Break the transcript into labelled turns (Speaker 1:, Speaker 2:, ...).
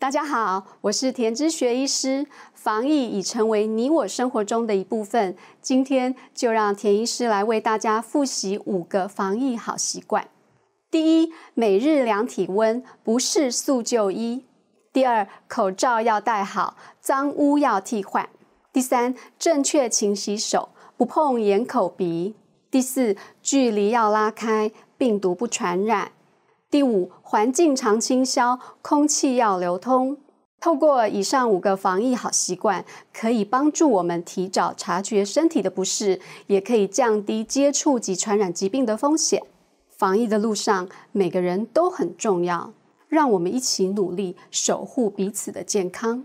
Speaker 1: 大家好，我是田之学医师。防疫已成为你我生活中的一部分，今天就让田医师来为大家复习五个防疫好习惯。第一，每日量体温，不是速就医。第二，口罩要戴好，脏污要替换。第三，正确勤洗手，不碰眼口鼻。第四，距离要拉开，病毒不传染。第五，环境常清消，空气要流通。透过以上五个防疫好习惯，可以帮助我们提早察觉身体的不适，也可以降低接触及传染疾病的风险。防疫的路上，每个人都很重要，让我们一起努力，守护彼此的健康。